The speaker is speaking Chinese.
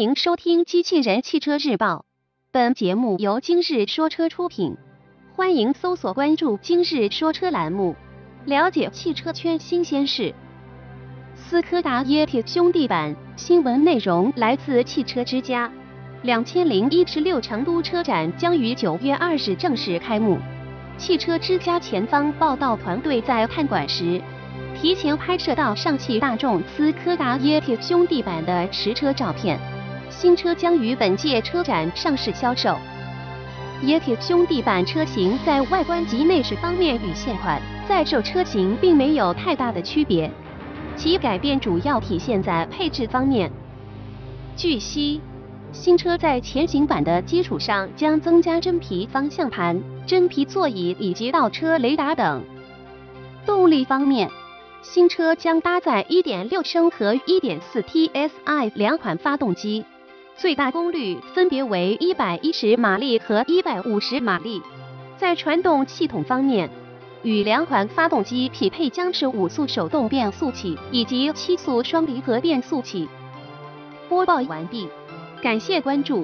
迎收听《机器人汽车日报》，本节目由今日说车出品。欢迎搜索关注“今日说车”栏目，了解汽车圈新鲜事。斯柯达 Yeti 兄弟版新闻内容来自汽车之家。两千零一十六成都车展将于九月二日正式开幕。汽车之家前方报道团队在看馆时。提前拍摄到上汽大众斯柯达 Yeti 兄弟版的实车照片，新车将于本届车展上市销售。Yeti 兄弟版车型在外观及内饰方面与现款在售车型并没有太大的区别，其改变主要体现在配置方面。据悉，新车在前行版的基础上将增加真皮方向盘、真皮座椅以及倒车雷达等。动力方面。新车将搭载1.6升和1.4 TSI 两款发动机，最大功率分别为一百一十马力和一百五十马力。在传动系统方面，与两款发动机匹配将是五速手动变速器以及七速双离合变速器。播报完毕，感谢关注。